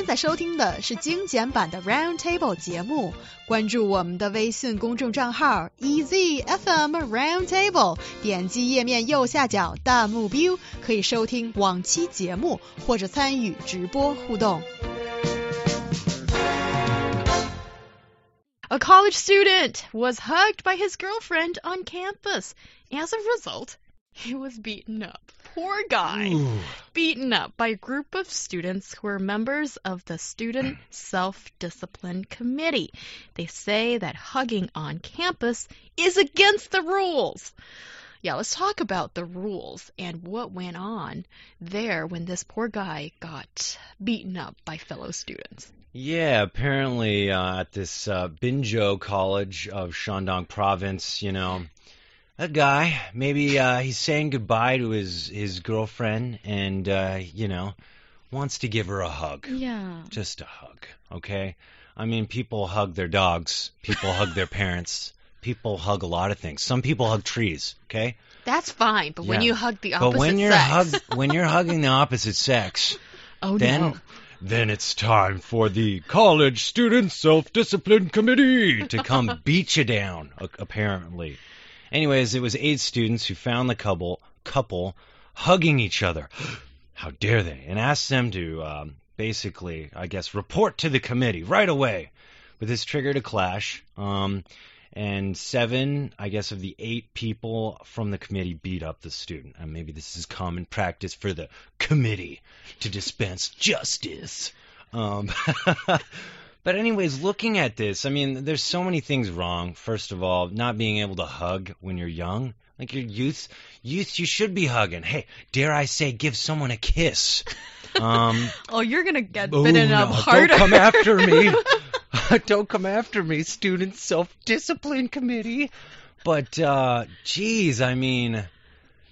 现在收听的是精简版的 Round Table 节目，关注我们的微信公众账号 EZFM Round Table，点击页面右下角弹幕 view，可以收听往期节目或者参与直播互动。A college student was hugged by his girlfriend on campus. As a result, he was beaten up. Poor guy. Ooh. Beaten up by a group of students who are members of the Student Self Discipline Committee. They say that hugging on campus is against the rules. Yeah, let's talk about the rules and what went on there when this poor guy got beaten up by fellow students. Yeah, apparently uh, at this uh, Binzhou College of Shandong Province, you know, a guy maybe uh, he's saying goodbye to his his girlfriend, and uh, you know, wants to give her a hug, Yeah. just a hug. Okay, I mean, people hug their dogs, people hug their parents, people hug a lot of things. Some people hug trees. Okay, That's fine, but when Yeah. you hug the opposite but when you're sex, hug when you're hugging the opposite sex. oh then no. then it's time for the college student self-discipline committee to come beat you down a- apparently anyways it was eight students who found the couple couple hugging each other how dare they and asked them to um, basically i guess report to the committee right away but this triggered a clash um, and seven, I guess, of the eight people from the committee beat up the student. And maybe this is common practice for the committee to dispense justice. Um, but anyways, looking at this, I mean, there's so many things wrong. First of all, not being able to hug when you're young. Like your youth, youth, you should be hugging. Hey, dare I say, give someone a kiss. Um, Oh, you're gonna get Oh, bitten up no, harder. Don't come after me. don't come after me, student self discipline committee. But uh geez, I mean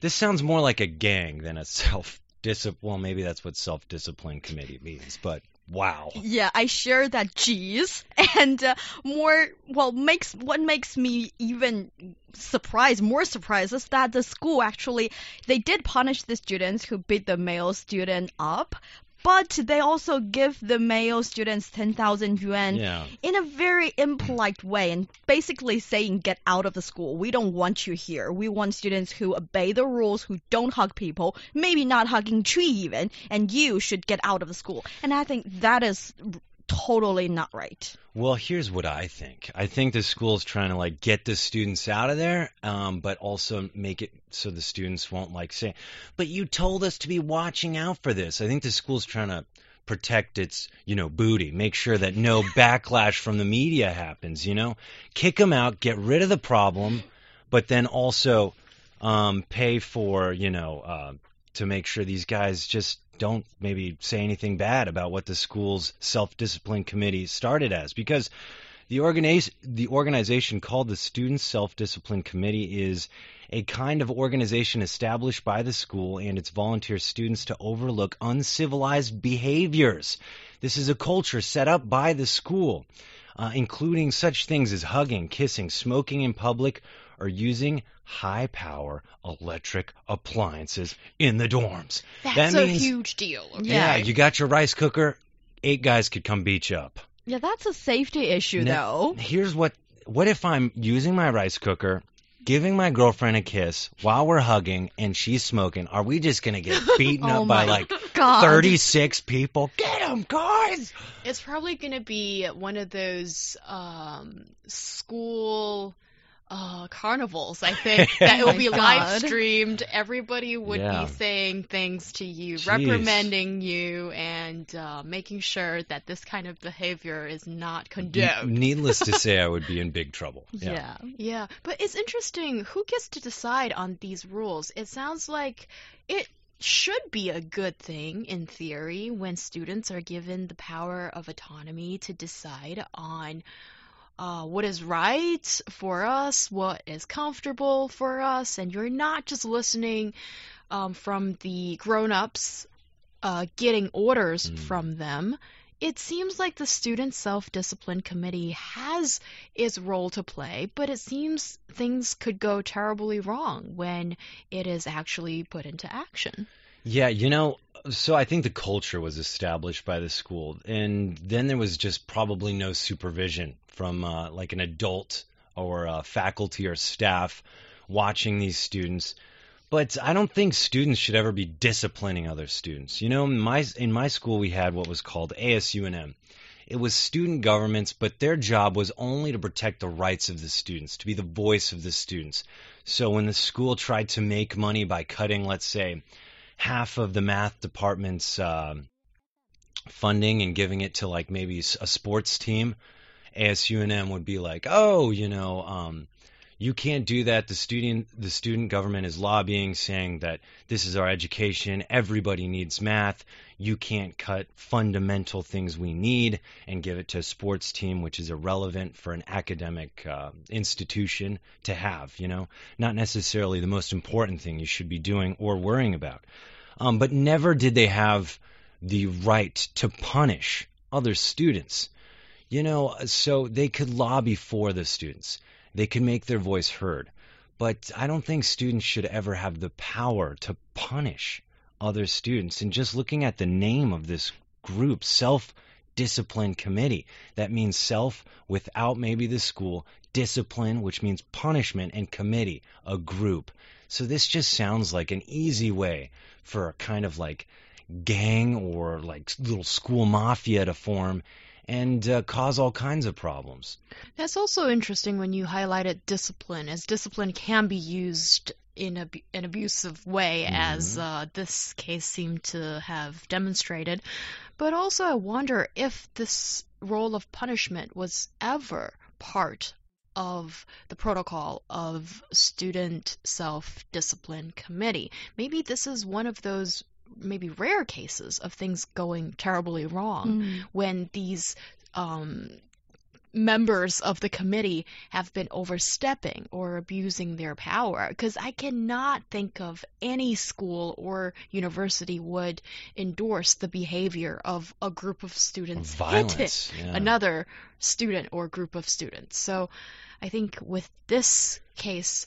this sounds more like a gang than a self discipline well maybe that's what self discipline committee means, but wow. Yeah, I share that cheese, and uh, more. Well, makes what makes me even surprised, more surprised, is that the school actually they did punish the students who beat the male student up, but they also give the male students ten thousand yuan Yeah. in a very impolite way, and basically saying, "Get out of the school. We don't want you here. We want students who obey the rules, who don't hug people, maybe not hugging tree even, and you should get out of the school." And I think that is totally not right. Well, here's what I think. I think the school's trying to like get the students out of there, um, but also make it so the students won't like say, "But you told us to be watching out for this." I think the school's trying to protect its, you know, booty, make sure that no backlash from the media happens. You know, kick them out, get rid of the problem, but then also um, pay for, you know, uh, to make sure these guys just don't maybe say anything bad about what the school's self-discipline committee started as because the organiz- the organization called the Student Self-Discipline Committee is a kind of organization established by the school and its volunteer students to overlook uncivilized behaviors. This is a culture set up by the school, uh, including such things as hugging, kissing, smoking in public, or using high power electric appliances in the dorms. That's that a huge deal. yeah, you got your rice cooker, eight guys could come beat you up. yeah, that's a safety issue, Now- though. Here's what what if I'm using my rice cooker, giving my girlfriend a kiss while we're hugging and she's smoking? Are we just going to get beaten Oh up by like God. 36 people? Get them, guys. It's probably going to be one of those um, school uh, carnivals, I think, that Oh will be God. live streamed. Everybody would Yeah. be saying things to you, Jeez. reprimanding you, and uh, making sure that this kind of behavior is not condoned. Needless to say, I would be in big trouble. Yeah. Yeah, but it's interesting. Who gets to decide on these rules? It sounds like it should be a good thing in theory when students are given the power of autonomy to decide on uh, what is right for us, what is comfortable for us, and you're not just listening um, from the grown-ups, uh, getting orders Mm. from them. It seems like the student self-discipline committee has its role to play, but it seems things could go terribly wrong when it is actually put into action. Yeah, you know, so I think the culture was established by the school, and then there was just probably no supervision from uh, like an adult or faculty or staff watching these students. But I don't think students should ever be disciplining other students. You know, in my in my school we had what was called ASUNM. It was student governments, but their job was only to protect the rights of the students, to be the voice of the students. So when the school tried to make money by cutting, let's say, half of the math department's uh, funding and giving it to like maybe a sports team, ASUNM would be like, oh, you know, um, you can't do that. The student, the student government is lobbying, saying that this is our education. Everybody needs math. You can't cut fundamental things we need and give it to a sports team, which is irrelevant for an academic uh, institution to have. You know, not necessarily the most important thing you should be doing or worrying about. Um, but never did they have the right to punish other students. You know, so they could lobby for the students they could make their voice heard. But I don't think students should ever have the power to punish other students. And just looking at the name of this group, self discipline committee, that means self without maybe the school, discipline, which means punishment, and committee, a group. So this just sounds like an easy way for a kind of like gang or like little school mafia to form and uh, cause all kinds of problems. That's also interesting when you highlighted discipline, as discipline can be used in a, an abusive way, mm-hmm. as uh, this case seemed to have demonstrated. But also, I wonder if this role of punishment was ever part of the protocol of student self discipline committee. Maybe this is one of those maybe rare cases of things going terribly wrong mm. when these um, members of the committee have been overstepping or abusing their power because I cannot think of any school or university would endorse the behavior of a group of students Violence, hitting yeah. another student or group of students. So I think with this case,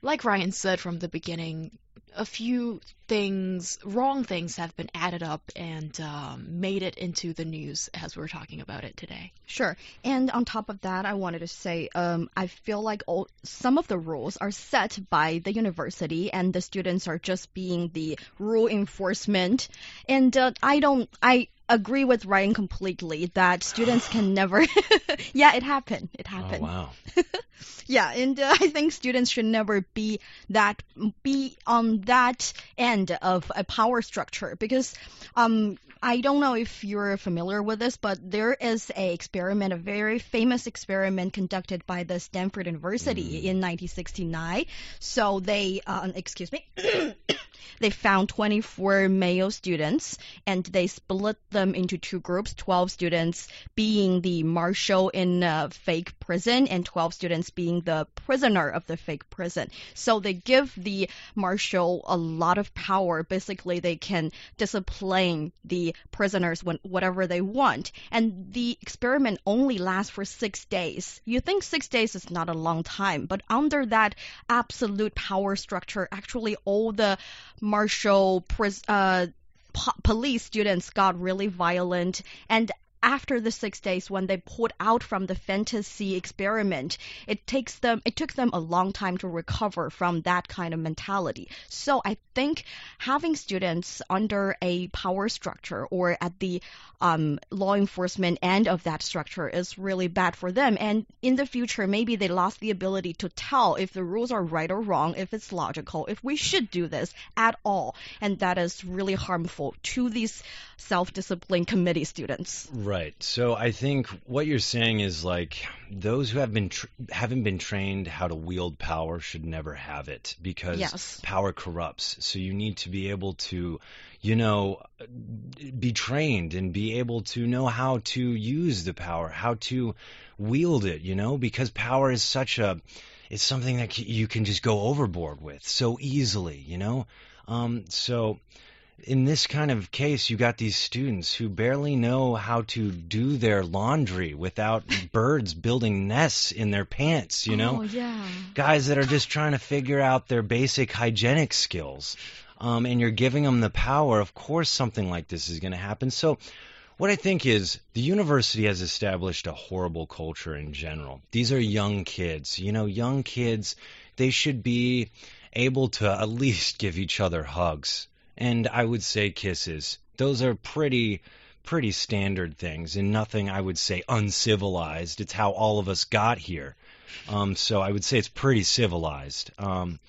like Ryan said from the beginning, a few things, wrong things, have been added up and um, made it into the news as we're talking about it today. Sure. And on top of that, I wanted to say um, I feel like all, some of the rules are set by the university, and the students are just being the rule enforcement. And uh, I don't, I agree with Ryan completely that students can never. yeah, it happened. It oh, happened. Oh, wow. yeah, and uh, I think students should never be that be on that end of a power structure because um I don't know if you're familiar with this, but there is a experiment, a very famous experiment conducted by the Stanford University mm. in 1969. So they, uh, excuse me. They found 24 male students and they split them into two groups 12 students being the marshal in a fake prison and 12 students being the prisoner of the fake prison. So they give the marshal a lot of power. Basically, they can discipline the prisoners when, whatever they want. And the experiment only lasts for six days. You think six days is not a long time, but under that absolute power structure, actually all the martial uh, po- police students got really violent. And after the six days when they pulled out from the fantasy experiment it takes them it took them a long time to recover from that kind of mentality. So i think having students under a power structure or at the um, law enforcement end of that structure is really bad for them. And in the future maybe they lost the ability to tell if the rules are right or wrong if it's logical if we should do this at all. And that is really harmful to these self-discipline committee students. Right Right. So I think what you're saying is like those who have been tr- haven't been trained how to wield power should never have it because yes. power corrupts. So you need to be able to, you know, be trained and be able to know how to use the power, how to wield it, you know, because power is such a it's something that you can just go overboard with so easily, you know? Um so in this kind of case, you got these students who barely know how to do their laundry without birds building nests in their pants, you know? Oh, yeah. Guys that are just trying to figure out their basic hygienic skills. um, and you're giving them the power, of course something like this is going to happen. So what I think is the university has established a horrible culture in general. These are young kids. You know, young kids, they should be able to at least give each other hugs. And I would say kisses. Those are pretty pretty standard things and nothing I would say uncivilized. It's how all of us got here. Um, so I would say it's pretty civilized. Um,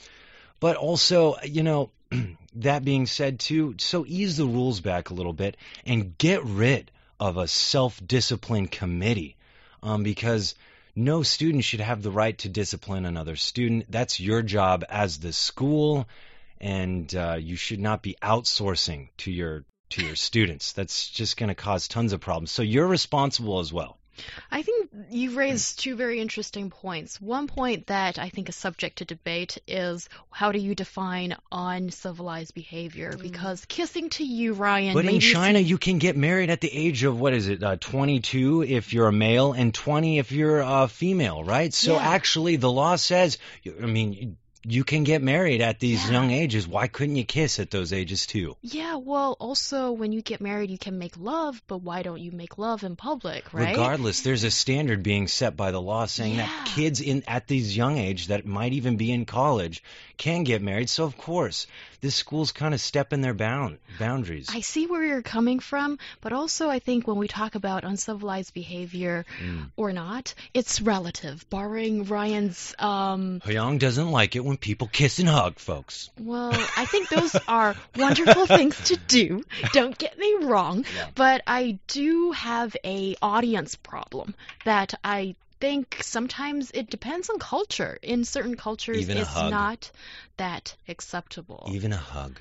but also, you know, that being said, too, so ease the rules back a little bit and get rid of a self discipline committee um, because no student should have the right to discipline another student. That's your job as the school, and uh, you should not be outsourcing to your to your students. That's just going to cause tons of problems. So you're responsible as well. I think you've raised two very interesting points. One point that I think is subject to debate is how do you define uncivilized behavior? Because kissing to you, Ryan. But in China, you can get married at the age of what is it, uh, 22 if you're a male and 20 if you're a female, right? So Yeah. actually, the law says, I mean, you can get married at these Yeah. young ages. Why couldn't you kiss at those ages too? Yeah, well, also when you get married, you can make love, but why don't you make love in public, right? Regardless, there's a standard being set by the law saying that kids in at these young age that might even be in college can get married. So of course, this school's kind of stepping their bound boundaries. I see where you're coming from, but also I think when we talk about uncivilized behavior Mm. or not, it's relative. Barring Ryan's, um, Hyung doesn't like it when people kiss and hug, folks. well, I think those are wonderful things to do. Don't get me wrong, Yeah. but I do have a audience problem that I think sometimes it depends on culture. In certain cultures, Even it's not that acceptable. Even a hug.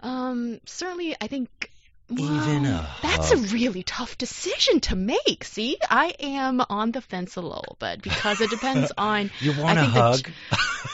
Um, certainly, I think. Even a That's a really tough decision to make. See, I am on the fence a little bit because it depends on. You want a think that- hug?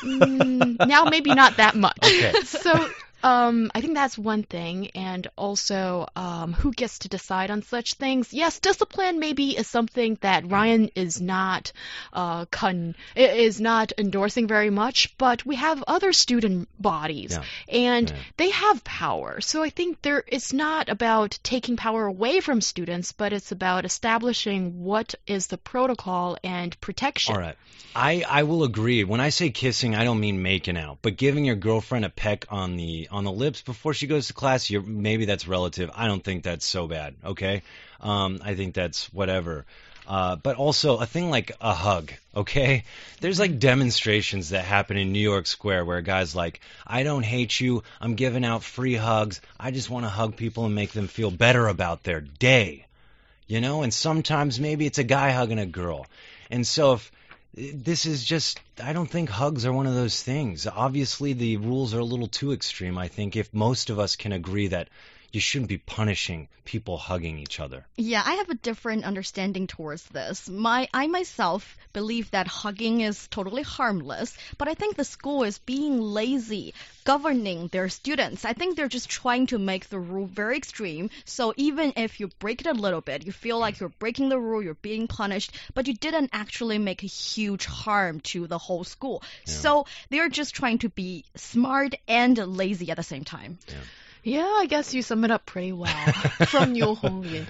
Mm, now, maybe not that much. Okay. So, um, I think that's one thing, and also, um, who gets to decide on such things? Yes, discipline maybe is something that Ryan is not, uh, con is not endorsing very much, but we have other student bodies, Yeah. and Yeah. they have power. So I think there, it's not about taking power away from students, but it's about establishing what is the protocol and protection. All right. I, I will agree. When I say kissing, I don't mean making out, but giving your girlfriend a peck on the on the lips before she goes to class, you're, maybe that's relative. I don't think that's so bad. Okay, um, I think that's whatever. Uh, but also a thing like a hug. Okay, there's like demonstrations that happen in New York Square where guy's like, "I don't hate you. I'm giving out free hugs. I just want to hug people and make them feel better about their day." you know and sometimes maybe it's a guy hugging a girl and so if this is just i don't think hugs are one of those things. Obviously the rules are a little too extreme i think if most of us can agree that you shouldn't be punishing people hugging each other Yeah, I have a different understanding towards this. My I myself believe that hugging is totally harmless, but I think the school is being lazy governing their students. I think they're just trying to make the rule very extreme. So even if you break it a little bit, you feel like you're breaking the rule, you're being punished, but you didn't actually make a huge harm to the whole school. So they're just trying to be smart and lazy at the same time. Yeah, I guess you sum it up pretty well from Yo Hongyun.